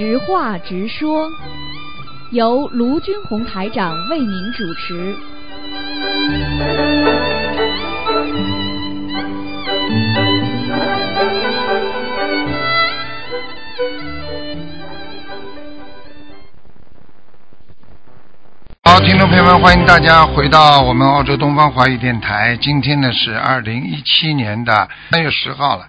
直话直说，由卢军红台长为您主持。好，听众朋友们，欢迎大家回到我们澳洲东方华语电台。今天呢是二零一七年的三月十号了，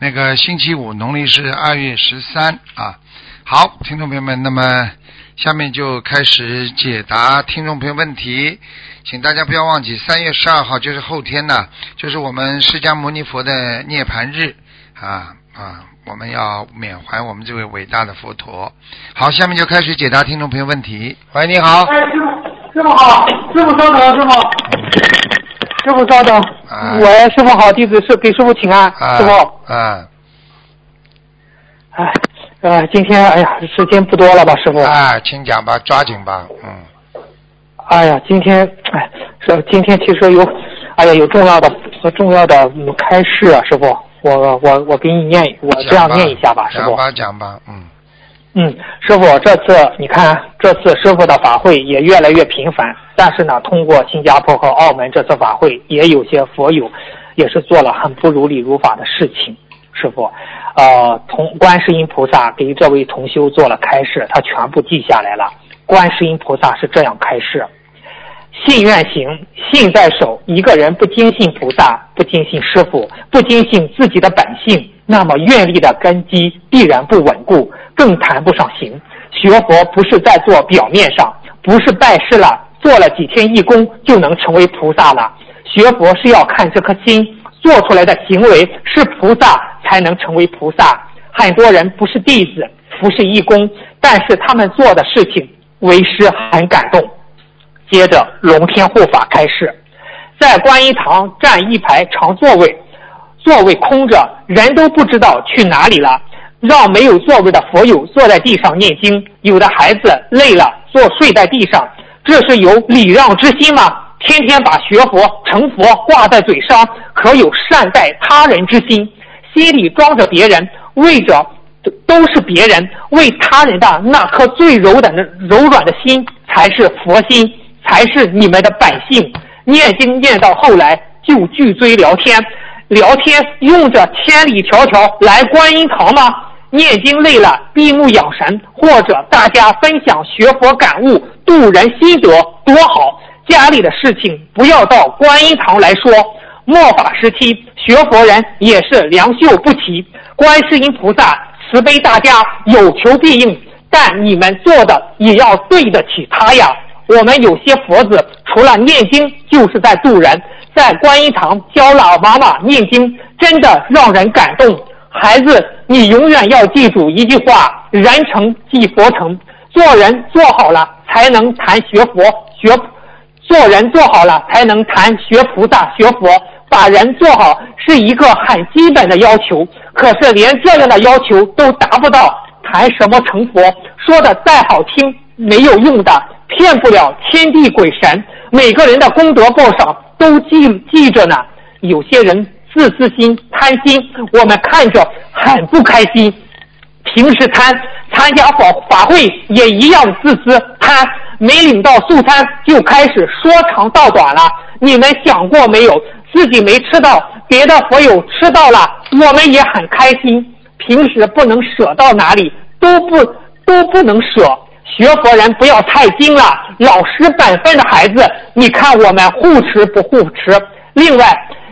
那个星期五，农历是二月十三啊。好，听众朋友们，那么下面就开始解答听众朋友问题，请大家不要忘记，三月十二号就是后天呢，就是我们释迦牟尼佛的涅槃日啊啊，我们要缅怀我们这位伟大的佛陀。好，下面就开始解答听众朋友问题。喂，你好。哎，师傅，师傅好，师傅稍等，师傅，师傅稍等，啊喂，师傅好，弟子是给师傅请安，啊，师傅，啊哎，呃，今天哎呀，时间不多了吧，师傅，啊，请讲吧，抓紧吧，嗯，哎呀，今天哎，是今天其实有，哎呀，有重要的和重要的嗯开示啊，师傅，我我我给你念，我这样念一下吧，师傅，讲吧，讲吧，嗯，嗯，师傅，这次你看，这次师傅的法会也越来越频繁，但是呢，通过新加坡和澳门这次法会，也有些佛友也是做了很不如理如法的事情。师傅，呃，同观世音菩萨给这位同修做了开示，他全部记下来了。观世音菩萨是这样开示：信愿行，信在手。一个人不坚信菩萨，不坚信师傅，不坚信自己的本性，那么愿力的根基必然不稳固，更谈不上行。学佛不是在做表面上，不是拜师了，做了几天义工就能成为菩萨了。学佛是要看这颗心做出来的行为是菩萨，才能成为菩萨。很多人不是弟子，不是义工，但是他们做的事情为师很感动。接着龙天护法开示，在观音堂站一排长座位，座位空着，人都不知道去哪里了。让没有座位的佛友坐在地上念经，有的孩子累了坐睡在地上，这是有礼让之心吗？天天把学佛成佛挂在嘴上，可有善待他人之心？心里装着别人，为着都是别人，为他人的那颗最柔软的、柔软的心，才是佛心，才是你们的本性。念经念到后来就聚追聊天，聊天用着千里迢迢来观音堂吗？念经累了，闭目养神，或者大家分享学佛感悟、度人心得，多好！家里的事情不要到观音堂来说。末法时期，学佛人也是良莠不齐。观世音菩萨慈悲大家，有求必应，但你们做的也要对得起他呀。我们有些佛子除了念经，就是在度人，在观音堂教老妈妈念经，真的让人感动。孩子，你永远要记住一句话：人成即佛成。做人做好了，才能谈学佛学。做人做好了，才能谈学菩萨学佛。把人做好是一个很基本的要求，可是连这样的要求都达不到，谈什么成佛？说的再好听，没有用的，骗不了天地鬼神。每个人的功德报上都记记着呢。有些人自私心、贪心，我们看着很不开心。平时贪，参加法法会也一样自私贪，没领到素餐就开始说长道短了。你们想过没有？自己没吃到，别的佛友吃到了，我们也很开心。平时不能舍到哪里，都不都不能舍。学佛人不要太精了，老实本分的孩子，你看我们护持不护持？另外，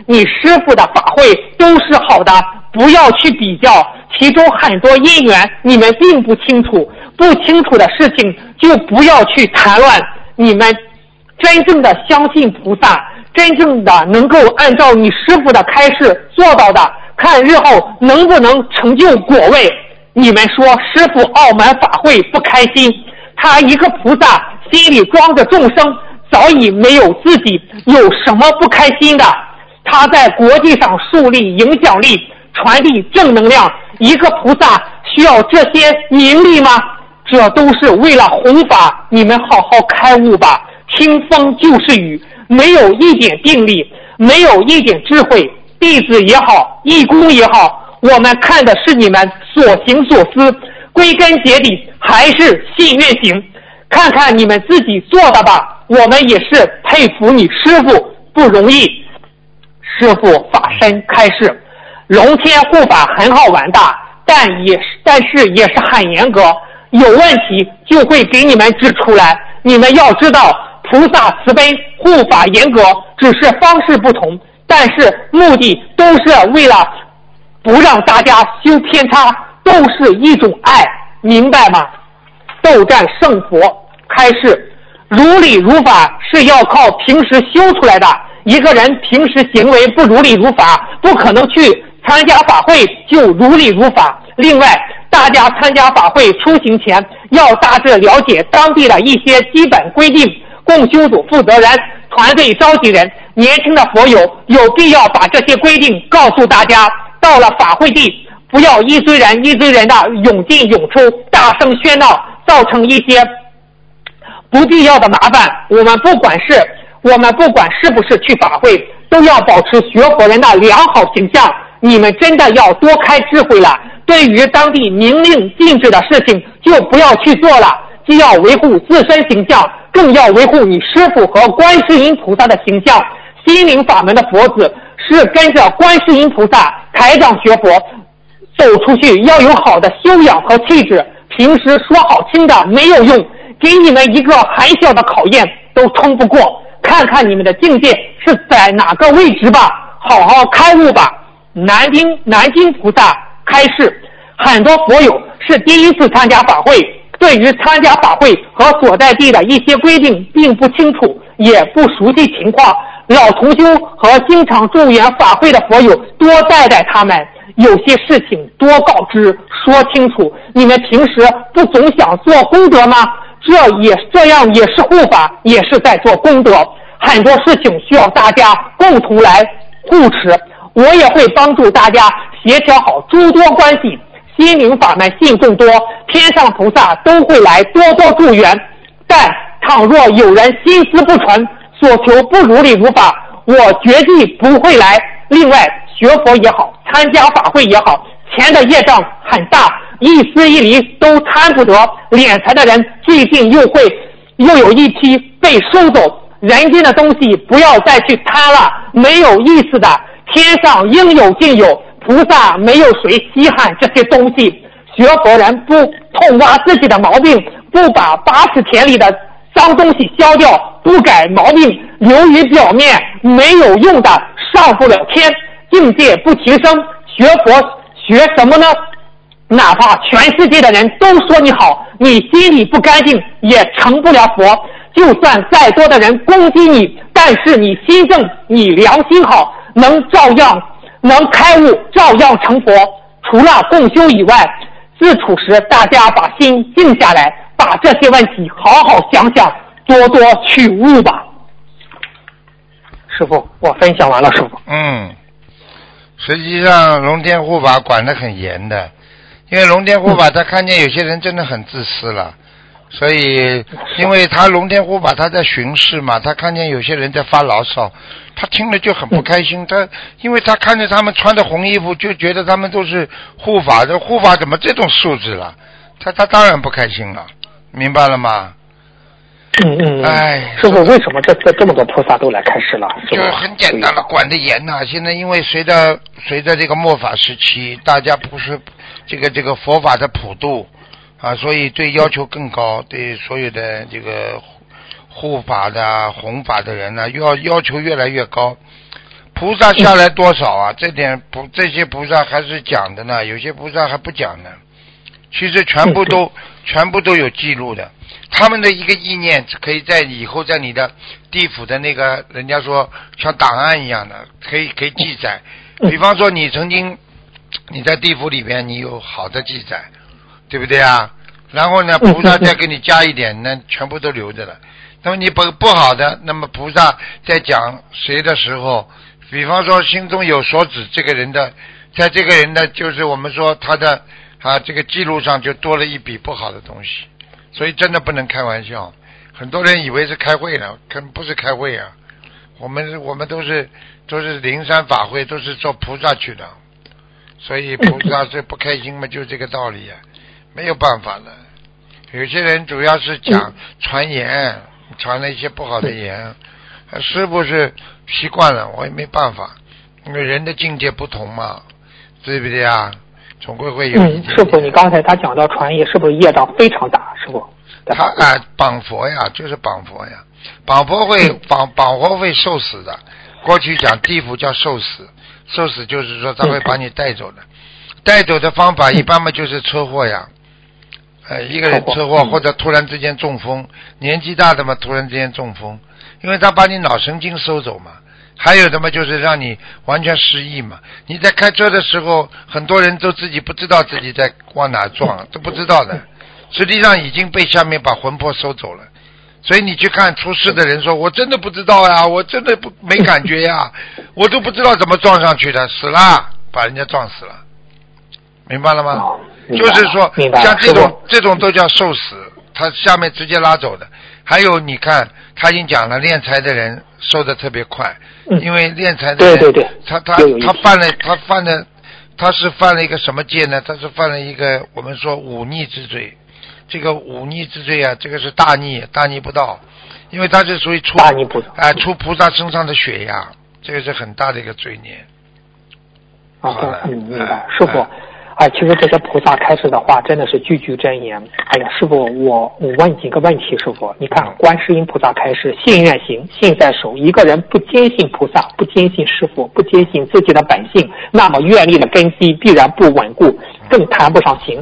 你师傅的法会都是好的，不要去比较，其中很多因缘你们并不清楚，不清楚的事情就不要去谈论。你们真正的相信菩萨。真正的能够按照你师傅的开示做到的，看日后能不能成就果位。你们说师傅澳门法会不开心，他一个菩萨心里装着众生，早已没有自己有什么不开心的。他在国际上树立影响力，传递正能量。一个菩萨需要这些名利吗？这都是为了弘法。你们好好开悟吧，听风就是雨。没有一点定力，没有一点智慧，弟子也好，义工也好，我们看的是你们所行所思，归根结底还是信愿行。看看你们自己做的吧，我们也是佩服你师傅不容易。师傅法身开示，龙天护法很好玩的，但也是但是也是很严格，有问题就会给你们指出来。你们要知道，菩萨慈悲，护法严格，只是方式不同，但是目的都是为了不让大家修偏差，都是一种爱，明白吗？斗战胜佛开示，如理如法是要靠平时修出来的。一个人平时行为不如理如法，不可能去参加法会就如理如法。另外，大家参加法会出行前要大致了解当地的一些基本规定。共修组负责人、团队召集人、年轻的佛友有必要把这些规定告诉大家。到了法会地，不要一堆人一堆人的涌进涌出，大声喧闹，造成一些不必要的麻烦。我们不管是。我们不管是不是去法会，都要保持学佛人的良好形象。你们真的要多开智慧了。对于当地明令禁止的事情，就不要去做了。既要维护自身形象，更要维护你师傅和观世音菩萨的形象。心灵法门的佛子是跟着观世音菩萨台长学佛，走出去要有好的修养和气质。平时说好听的没有用，给你们一个很小的考验都冲不过。看看你们的境界是在哪个位置吧，好好开悟吧。南京南京菩萨开示，很多佛友是第一次参加法会，对于参加法会和所在地的一些规定并不清楚，也不熟悉情况。老同修和经常助缘法会的佛友多带带他们，有些事情多告知说清楚。你们平时不总想做功德吗？这也这样也是护法，也是在做功德。很多事情需要大家共同来护持，我也会帮助大家协调好诸多关系。心灵法门信众多，天上菩萨都会来多多助缘。但倘若有人心思不纯，所求不如理如法，我绝对不会来。另外，学佛也好，参加法会也好，钱的业障很大，一丝一厘都贪不得。敛财的人最近又会又有一批被收走。人间的东西不要再去贪了，没有意思的。天上应有尽有，菩萨没有谁稀罕这些东西。学佛人不痛挖自己的毛病，不把八十田里的脏东西消掉，不改毛病，流于表面，没有用的，上不了天，境界不提升。学佛学什么呢？哪怕全世界的人都说你好，你心里不干净，也成不了佛。就算再多的人攻击你，但是你心正，你良心好，能照样能开悟，照样成佛。除了共修以外，自处时大家把心静下来，把这些问题好好想想，多多去悟吧。师傅，我分享完了，师傅。嗯，实际上龙天护法管得很严的，因为龙天护法他看见有些人真的很自私了。所以，因为他龙天护法他在巡视嘛，他看见有些人在发牢骚，他听了就很不开心。他因为他看着他们穿的红衣服，就觉得他们都是护法，这护法怎么这种素质了？他他当然不开心了，明白了吗？嗯嗯。哎，师傅，为什么这这这么多菩萨都来开示了？就很简单了，管得严呐。现在因为随着随着这个末法时期，大家不是这个这个佛法的普度。啊，所以对要求更高，对所有的这个护法的、弘法的人呢，要要求越来越高。菩萨下来多少啊？这点菩这些菩萨还是讲的呢，有些菩萨还不讲呢。其实全部都全部都有记录的，他们的一个意念可以在以后在你的地府的那个人家说像档案一样的，可以可以记载。比方说你曾经你在地府里边，你有好的记载。对不对啊？然后呢，菩萨再给你加一点，那全部都留着了。那么你不不好的，那么菩萨在讲谁的时候，比方说心中有所指，这个人的，在这个人的就是我们说他的啊这个记录上就多了一笔不好的东西，所以真的不能开玩笑。很多人以为是开会呢，可不是开会啊。我们我们都是都是灵山法会，都是做菩萨去的，所以菩萨是不开心嘛，就这个道理呀。没有办法的。有些人主要是讲传言，传了一些不好的言，是不是习惯了，我也没办法，因为人的境界不同嘛，对不对啊？总归会有一嗯，师傅，你刚才他讲到传业，是不是业障非常大？师傅，他啊，绑佛呀，就是绑佛呀，绑佛会绑绑佛会受死的。过去讲地府叫受死，受死就是说他会把你带走的，带走的方法一般嘛就是车祸呀，呃，一个人车祸或者突然之间中风，年纪大的嘛突然之间中风，因为他把你脑神经收走嘛。还有的嘛，就是让你完全失忆嘛。你在开车的时候，很多人都自己不知道自己在往哪撞，都不知道的。实际上已经被下面把魂魄收走了。所以你去看出事的人说：“我真的不知道呀，我真的不没感觉呀，我都不知道怎么撞上去的，死了，把人家撞死了。”明白了吗？就是说像这种这种都叫受死，他下面直接拉走的。还有你看，他已经讲了，敛财的人收的特别快，嗯因为敛财的人，对对对他他他犯了他犯了，他是犯了一个什么戒呢？他是犯了一个我们说忤逆之罪。这个忤逆之罪啊，这个是大逆，大逆不道，因为他是属于出大逆不道啊、出菩萨身上的血呀，这个是很大的一个罪孽。啊，好的，嗯，明白哎。师傅哎，哎，其实这些菩萨开示的话，真的是句句真言。哎呀，师傅，我我问几个问题，师傅，你看，观世音菩萨开示，信愿行，信在手。一个人不坚信菩萨，不坚信师傅，不坚信自己的本性，那么愿力的根基必然不稳固，更谈不上行。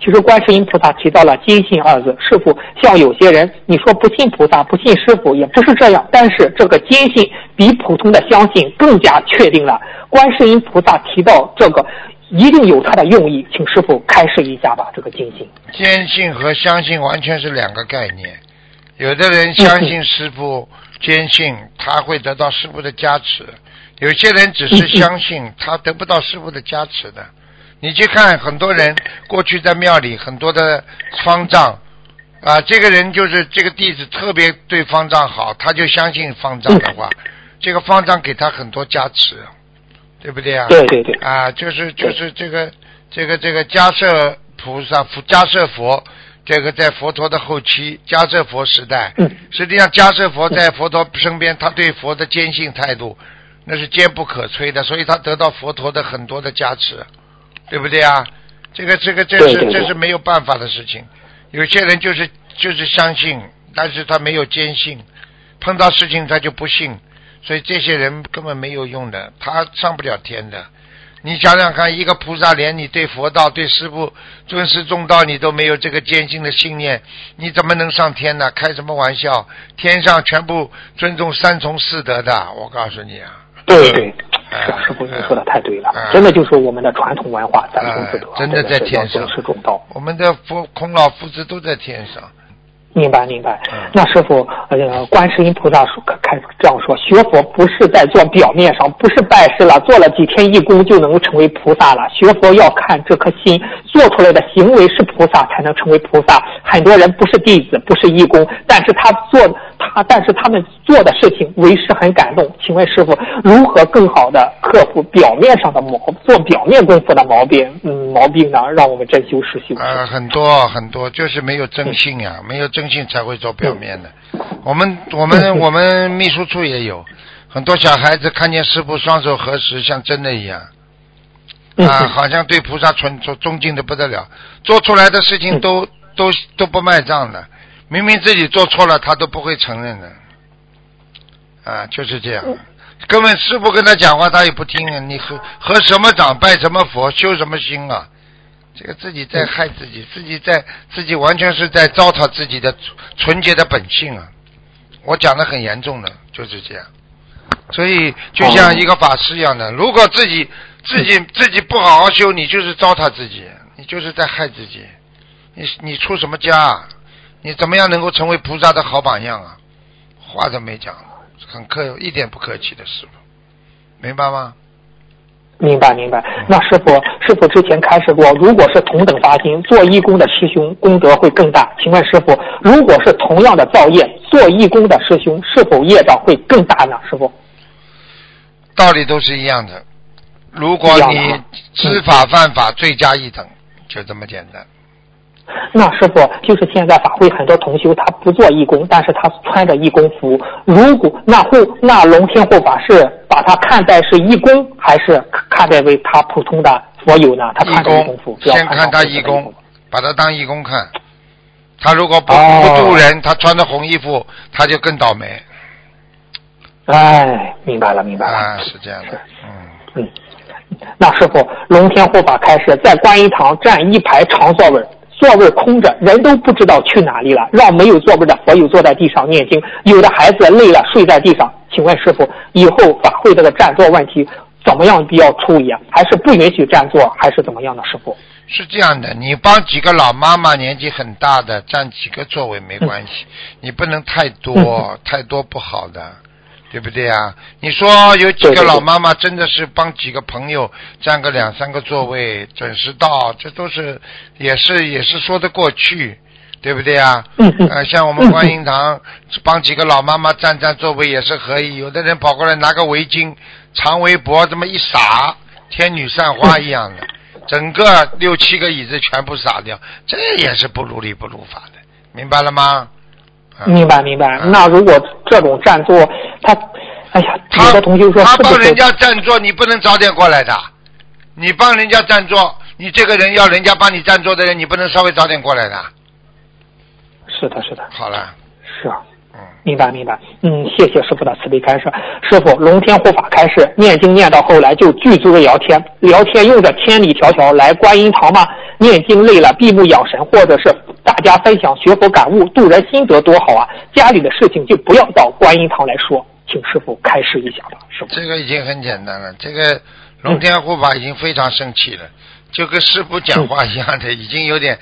其实观世音菩萨提到了坚信二字，师傅，像有些人你说不信菩萨，不信师傅，也不是这样，但是这个坚信比普通的相信更加确定了。观世音菩萨提到这个，一定有他的用意，请师傅开示一下吧。这个坚信，坚信和相信完全是两个概念。有的人相信师傅，坚信他会得到师傅的加持；有些人只是相信，他得不到师傅的加持的。你去看很多人过去在庙里很多的方丈啊，这个人就是这个弟子特别对方丈好，他就相信方丈的话，这个方丈给他很多加持，对不对啊？对对对，啊，就是就是这个这个这个迦摄菩萨、佛迦摄佛，这个在佛陀的后期迦摄佛时代，嗯实际上迦摄佛在佛陀身边，他对佛的坚信态度，那是坚不可摧的，所以他得到佛陀的很多的加持，对不对啊？这个这个这是这是没有办法的事情。有些人就是就是相信，但是他没有坚信，碰到事情他就不信，所以这些人根本没有用的，他上不了天的。你想想看，一个菩萨连你对佛道、对师父尊师重道，你都没有这个坚信的信念，你怎么能上天呢？开什么玩笑？天上全部尊重三从四德的，我告诉你啊。对对，哎是师傅，您说的太对了哎，真的就是我们的传统文化，三从四德哎，真的在天上尊师重道。我们的佛孔老夫子都在天上。明白明白嗯。那师傅，呃，观世音菩萨说开这样说，学佛不是在做表面上，不是拜师了，做了几天义工就能够成为菩萨了。学佛要看这颗心，做出来的行为是菩萨才能成为菩萨。很多人不是弟子，不是义工，但是他做他，但是他们做的事情为师很感动。请问师傅，如何更好的克服表面上的毛，做表面功夫的毛病？嗯，毛病呢？让我们真修实修。呃，很多很多，就是没有真性呀、没有真性才会做表面的。我们我们我们秘书处也有很多小孩子看见师傅双手合十，像真的一样嗯啊，好像对菩萨纯崇尊敬的不得了，做出来的事情都都都不卖账的，明明自己做错了，他都不会承认的。啊，就是这样。根本师傅跟他讲话，他也不听啊！你和和什么长，拜什么佛，修什么心啊？这个自己在害自己，自己在自己完全是在糟蹋自己的纯洁的本性啊！我讲的很严重的，就是这样。所以就像一个法师一样的，如果自己自己自己不好好修，你就是糟蹋自己，你就是在害自己。你你出什么家啊？你怎么样能够成为菩萨的好榜样啊？话都没讲，很客，一点不客气的师傅，明白吗？明白明白。那师傅，师傅之前开示过，如果是同等发心，做义工的师兄功德会更大。请问师傅，如果是同样的造业，做义工的师兄是否业障会更大呢？师傅？道理都是一样的。如果你知法犯法，罪加一等，就这么简单。那师傅就是现在法会很多同修他不做义工，但是他穿着义工服。如果那护那龙天护法是把他看待是义工，还是看待为他普通的佛友呢？他义工先看他义义工，把他当义工看。他如果不哦不渡人，他穿着红衣服，他就更倒霉哎，明白了，明白了。啊，是这样的，嗯。嗯，那师傅，龙天护法开始在观音堂占一排长座位，座位空着，人都不知道去哪里了，让没有座位的佛友坐在地上念经，有的孩子累了睡在地上。请问师傅，以后法会这个占座问题怎么样比较处理啊？还是不允许占座，还是怎么样的？师傅？是这样的，你帮几个老妈妈年纪很大的占几个座位没关系，你不能太多，太多不好的，对不对啊？你说有几个老妈妈真的是帮几个朋友占个两三个座位，准时到，这都是也是也是说得过去，对不对啊？嗯嗯呃，像我们观音堂帮几个老妈妈占占座位也是可以，有的人跑过来拿个围巾、长围脖这么一撒，天女散花一样的，整个六七个椅子全部撒掉，这也是不如理不如法的，明白了吗？啊明白明白。嗯那如果这种占座，他，哎呀，他有的同学说他帮人家占座，你不能早点过来的。你帮人家占座，你这个人要人家帮你占座的人，你不能稍微早点过来的。是的，是的，好了，是啊。嗯，明白明白，嗯，谢谢师傅的慈悲开示。师傅，龙天护法开示，念经念到后来就具足的聊天，聊天用着千里迢迢来观音堂嘛，念经累了闭目养神，或者是大家分享学佛感悟、度人心得多好啊！家里的事情就不要到观音堂来说，请师傅开示一下吧，师傅。这个已经很简单了。这个龙天护法已经非常生气了，就跟师傅讲话一样的，已经有点，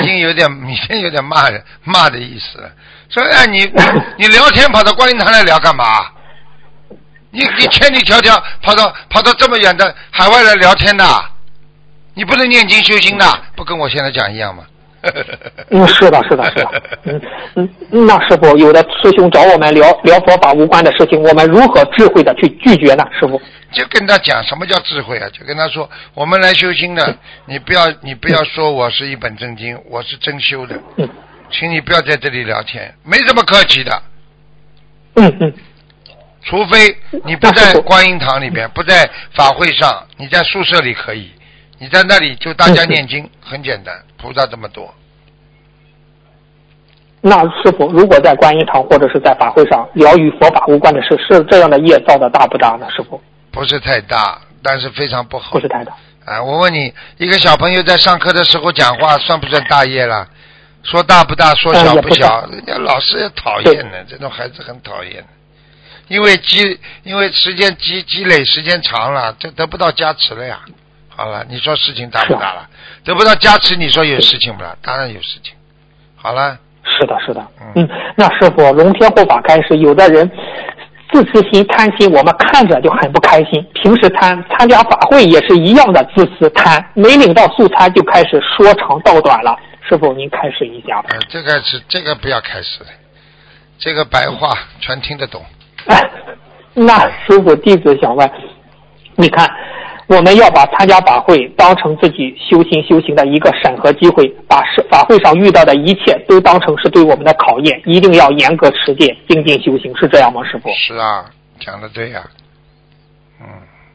已经有点，已经有点骂人骂的意思了。说哎，你 你聊天跑到观音堂来聊干嘛？你你千里迢迢跑到跑到这么远的海外来聊天的，你不能念经修心的，不跟我现在讲一样吗？嗯，是的，是的，是的。嗯嗯，那师傅，有的师兄找我们聊聊佛法无关的事情，我们如何智慧的去拒绝呢？师傅？就跟他讲什么叫智慧啊？就跟他说，我们来修心的，你不要你不要说我是一本正经，我是真修的，嗯请你不要在这里聊天，没什么客气的，嗯嗯，除非你不在观音堂里边，不在法会上，你在宿舍里可以，你在那里就大家念经，很简单，菩萨这么多，那师傅，如果在观音堂或者是在法会上聊与佛法无关的事，是这样的业造的大不大呢？师傅，不是太大，但是非常不好不是太大。啊！我问你，一个小朋友在上课的时候讲话，算不算大业了？说大不大，说小不小，大人家老师也讨厌的，这种孩子很讨厌的。因为积，因为时间积积累时间长了，这得不到加持了呀。好了，你说事情大不大了？得不到加持，你说有事情不啦？当然有事情。好了，是的，是的嗯。嗯，那师傅，龙天护法开始，有的人自私心、贪心，我们看着就很不开心。平时贪，参加法会也是一样的自私贪，没领到素餐就开始说长道短了。师傅，您开始一下吧。呃，这个是这个不要开始了，这个白话全听得懂。哎，那师傅弟子想问，你看，我们要把参加法会当成自己修心修行的一个审核机会，把是法会上遇到的一切都当成是对我们的考验，一定要严格持戒、精进修行，是这样吗？师傅？是啊，讲的对呀、嗯。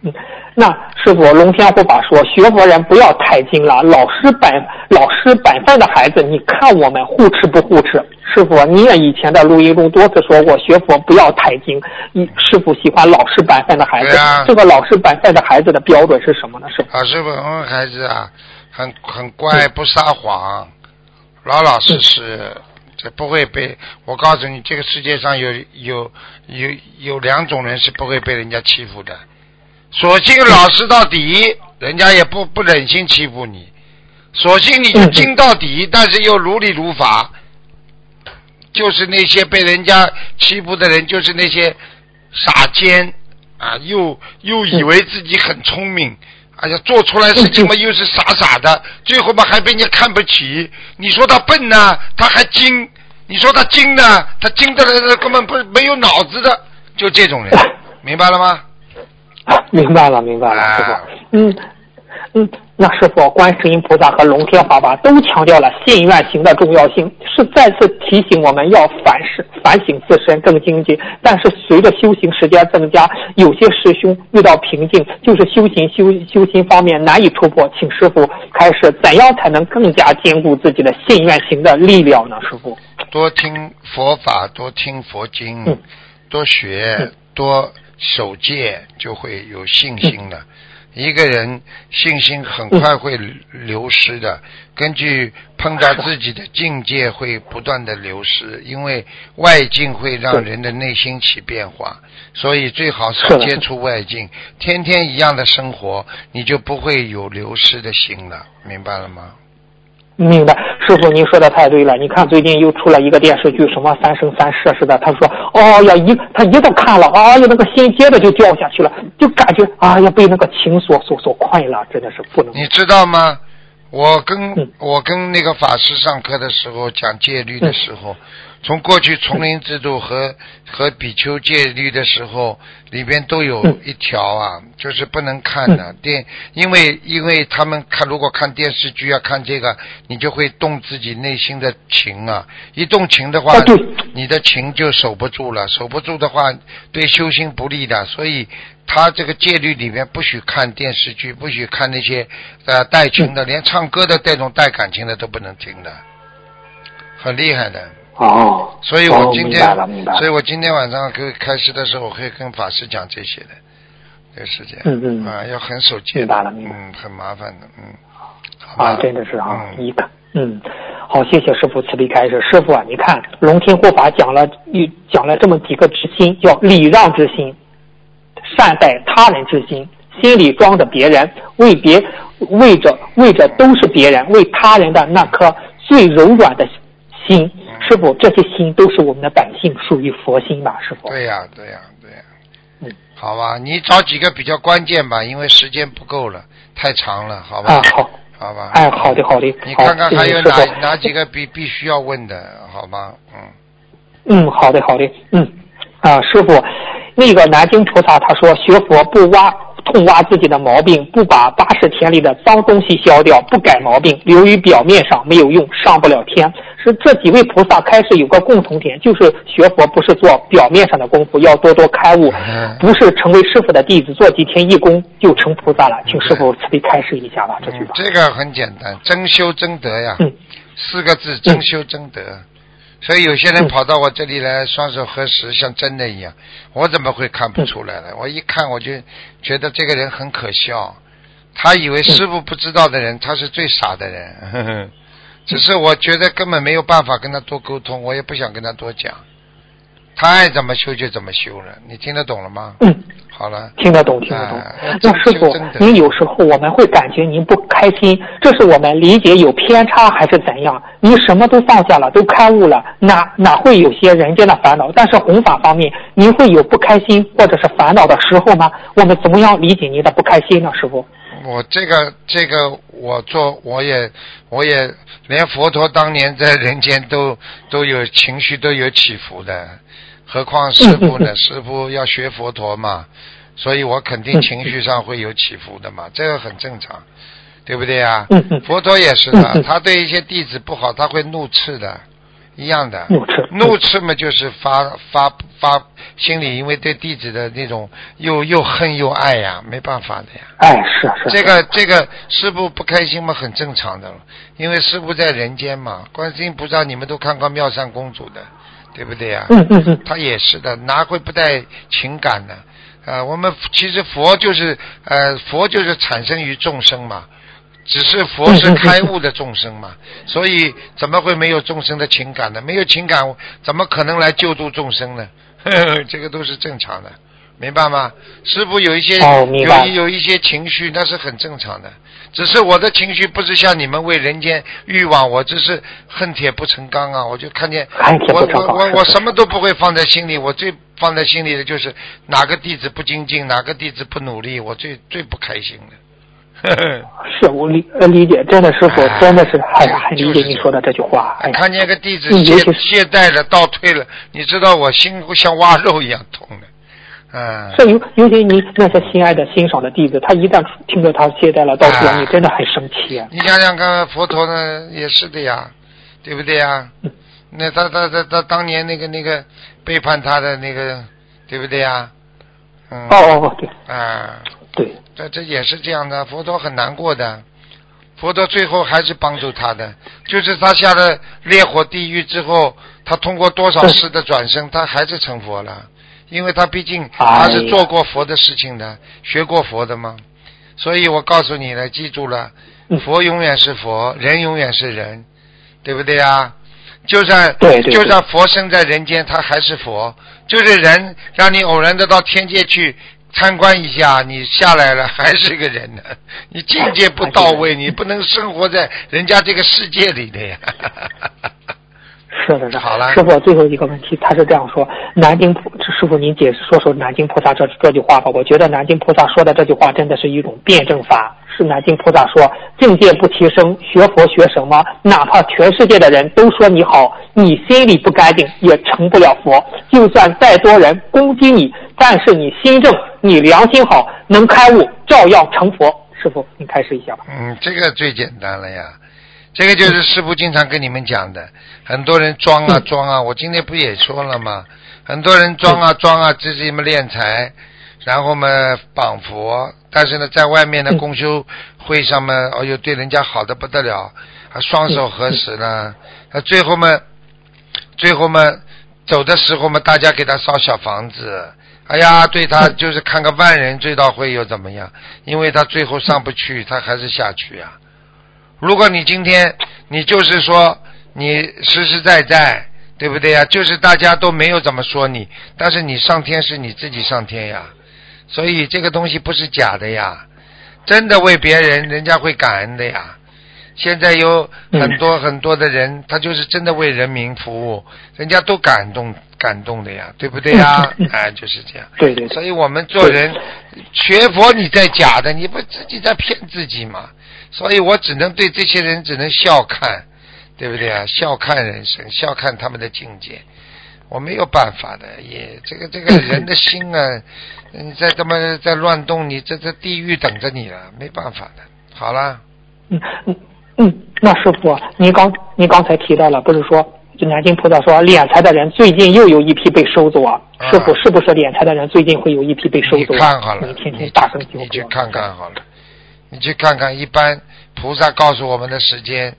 嗯，那师傅，龙天护法说，学佛人不要太精了，老师本老师本分的孩子，你看我们护持不护持？师傅，你也以前在录音中多次说过，学佛不要太精。你师傅喜欢老实本分的孩子，啊这个老实本分的孩子的标准是什么呢？师傅？老师本分孩子啊，很很乖，不撒谎，老老实实，这不会被。我告诉你，这个世界上有有有有两种人是不会被人家欺负的，索性老实到底，人家也不不忍心欺负你；索性你就精到底，但是又如理如法。就是那些被人家欺负的人，就是那些傻尖啊，又又以为自己很聪明，哎呀，做出来事情嘛又是傻傻的，最后嘛还被人家看不起。你说他笨呢，他还精；你说他精呢，他精的人根本不没有脑子的，就这种人，明白了吗？明白了，明白了，啊师傅。嗯嗯，那师傅，观世音菩萨和龙天华法都强调了信愿行的重要性，是再次提醒我们要反思、反省自身，更精进。但是随着修行时间增加，有些师兄遇到瓶颈，就是修行修修心方面难以突破。请师傅开始，怎样才能更加兼顾自己的信愿行的力量呢？师傅，多听佛法，多听佛经，嗯多学，嗯多守戒，就会有信心了。一个人信心很快会流失的，根据碰到自己的境界会不断的流失，因为外境会让人的内心起变化，所以最好是接触外境，天天一样的生活，你就不会有流失的心了，明白了吗？明白，师傅您说的太对了。你看最近又出了一个电视剧，什么《三生三世》似的。他说，哦呀，一他一到看了，哎呀，那个心接着就掉下去了，就感觉哎呀被那个情所所所困了，真的是不能。你知道吗？我跟、嗯。我跟那个法师上课的时候讲戒律的时候，从过去丛林制度和和比丘戒律的时候，里边都有嗯。一条啊，就是不能看的。电，因为因为他们看如果看电视剧啊看这个，你就会动自己内心的情啊，一动情的话你的情就守不住了，守不住的话对修心不利的，所以他这个戒律里面不许看电视剧，不许看那些呃带情的，连唱歌的这种带感情的都不能听的，很厉害的。哦，所以我今天，所以我今天晚上可以开始的时候，我会跟法师讲这些的，这个时间，嗯嗯。啊，要很守戒。的，明白了明白嗯，很麻烦的，嗯，啊，真的是啊，嗯。一个，嗯，好，谢谢师傅慈悲开示。师傅啊，你看龙天护法讲了一讲了这么几个之心，叫礼让之心、善待他人之心，心里装着别人，为别为着为着都是别人，为他人的那颗最柔软的心。师傅，这些心都是我们的本性，属于佛心吧？师傅。对呀、对呀、对呀、嗯，好吧，你找几个比较关键吧，因为时间不够了，太长了，好吧？啊，好，好吧。哎，好的，好的，你看看还有哪哪几个必必须要问的，好吗？嗯，嗯，好的，好的，嗯，啊，师傅，那个南京菩萨他说学佛不挖痛挖自己的毛病，不把八十天里的脏东西消掉，不改毛病，流于表面上没有用，上不了天。是这几位菩萨开始有个共同点，就是学佛不是做表面上的功夫，要多多开悟嗯，不是成为师傅的弟子，做几天义工就成菩萨了。请师傅慈悲开示一下吧，这句话。嗯这个很简单，真修真德呀，嗯四个字，真修真得。所以有些人嗯跑到我这里来，双手合十，像真的一样，我怎么会看不出来呢？我一看我就觉得这个人很可笑。他以为师傅不知道的人，他是最傻的人。呵 呵只是我觉得根本没有办法跟他多沟通，我也不想跟他多讲。他爱怎么修就怎么修了，你听得懂了吗？嗯，好了，听得懂，听得懂啊。那师傅，您有时候我们会感觉您不开心，这是我们理解有偏差还是怎样？您什么都放下了，都开悟了，哪哪会有些人间的烦恼？但是弘法方面，您会有不开心或者是烦恼的时候吗？我们怎么样理解您的不开心呢？师傅？我这个这个我做我也我也连佛陀当年在人间都都有情绪都有起伏的，何况师傅呢？师傅要学佛陀嘛，所以我肯定情绪上会有起伏的嘛，这个很正常，对不对啊？嗯嗯佛陀也是的，他对一些弟子不好，他会怒斥的，一样的。怒斥怒斥嘛，就是发发发心里因为对弟子的那种又又恨又爱呀，没办法的呀。哎，是是。这个这个师傅不开心嘛，很正常的，因为师傅在人间嘛，观世音菩萨你们都看过妙善公主的，对不对呀、嗯嗯嗯，他也是的，哪会不带情感呢？呃，我们其实佛就是呃佛就是产生于众生嘛，只是佛是开悟的众生嘛，所以怎么会没有众生的情感呢？没有情感，怎么可能来救度众生呢？呵 呵这个都是正常的，明白吗？师傅有一些、哦有一有一些情绪，那是很正常的。只是我的情绪不是像你们为人间欲望，我只是恨铁不成钢啊！我就看见我我我我什么都不会放在心里，我最放在心里的就是哪个弟子不精进，哪个弟子不努力，我最最不开心的。呵 呵是我理呃理解，真的师傅哎真的是很就很理解你说的这句话。哎，看见个弟子懈懈怠了、倒退了，你知道我心像挖肉一样痛的。嗯，是尤尤其你那些心爱的欣赏的弟子，他一旦听着他懈怠了道错，啊你真的很生气啊。你想想看，佛陀呢也是的呀，对不对呀？嗯那他他他他当年那个那个背叛他的那个，对不对呀？嗯。哦哦哦，对啊，对，这这也是这样的，佛陀很难过的，佛陀最后还是帮助他的，就是他下了烈火地狱之后，他通过多少世的转生，他还是成佛了，因为他毕竟他是做过佛的事情的，学过佛的嘛，所以我告诉你了，记住了，嗯佛永远是佛，人永远是人，对不对呀？就算就算佛生在人间，他还是佛。就是人让你偶然的到天界去参观一下，你下来了 还是个人呢。你境界不到位，你不能生活在人家这个世界里的呀。是的，是的。好了师傅，最后一个问题，他是这样说：南京菩师傅，您解释说说南京菩萨这这句话吧。我觉得南京菩萨说的这句话真的是一种辩证法。是南京菩萨说，境界不提升，学佛学什么？哪怕全世界的人都说你好，你心里不干净，也成不了佛。就算再多人攻击你，但是你心正，你良心好，能开悟，照样成佛。师傅，你开始一下吧。嗯，这个最简单了呀。这个就是师傅经常跟你们讲的，很多人装啊嗯。装啊，我今天不也说了吗？很多人装啊装啊，这是什么敛财，然后嘛绑佛，但是呢，在外面的嗯。公修会上嘛，哦哟，对人家好的不得了，啊，双手合十了，啊，最后嘛，最后嘛，走的时候嘛，大家给他烧小房子，哎呀，对他就是看个万人追悼会又怎么样？因为他最后上不去，他还是下去呀、如果你今天你就是说你实实在在，对不对呀？就是大家都没有怎么说你，但是你上天是你自己上天呀，所以这个东西不是假的呀，真的为别人，人家会感恩的呀。现在有很多很多的人，他就是真的为人民服务，人家都感动感动的呀，对不对呀？哎，就是这样。对对对所以我们做人学佛，你在假的，你不自己在骗自己嘛？所以我只能对这些人只能笑看，对不对啊？笑看人生，笑看他们的境界，我没有办法的。也这个这个人的心啊，你再这么再乱动，你这这地狱等着你了，没办法的。好了，嗯嗯嗯，那师傅，您刚您刚才提到了，不是说就南京菩萨说敛财的人最近又有一批被收走啊？啊师傅，是不是敛财的人最近会有一批被收走、啊？看好了，你天天大声求你去看看好了，你去看看，一般菩萨告诉我们的时间，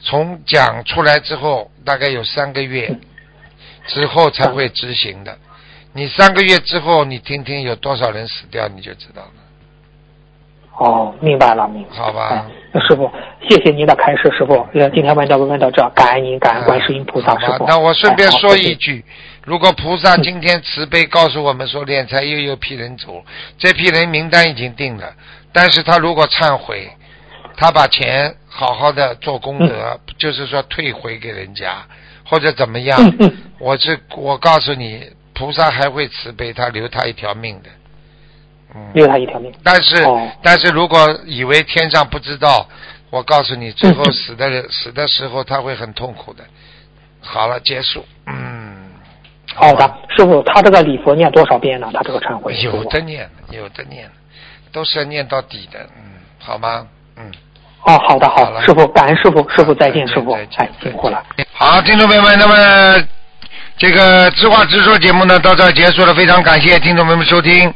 从讲出来之后，大概有三个月之后才会执行的。你三个月之后，你听听有多少人死掉，你就知道了，哦，明白了，明白。好吧师傅，谢谢您的开示，师傅。呃，今天问到问到这，感恩您，感恩观世音菩萨，师傅。那我顺便说一句，如果菩萨今天慈悲告诉我们说敛财又有批人走，这批人名单已经定了，但是他如果忏悔，他把钱好好的做功德，就是说退回给人家或者怎么样，嗯嗯我是我告诉你，菩萨还会慈悲他，留他一条命的。嗯，留他一条命。但是、哦但是如果以为天上不知道，我告诉你，最后嗯死的人、死的时候他会很痛苦的。好了，结束。嗯，好的，师傅，他这个礼佛念多少遍呢？他这个忏悔。有的念，有的念，都是要念到底的。嗯，好吗？嗯。哦，好的，好好师傅，感恩师傅，师傅再见，师傅哎，辛苦了。好，听众朋友们，那么这个知话直说节目呢到这儿结束了，非常感谢听众朋友们收听。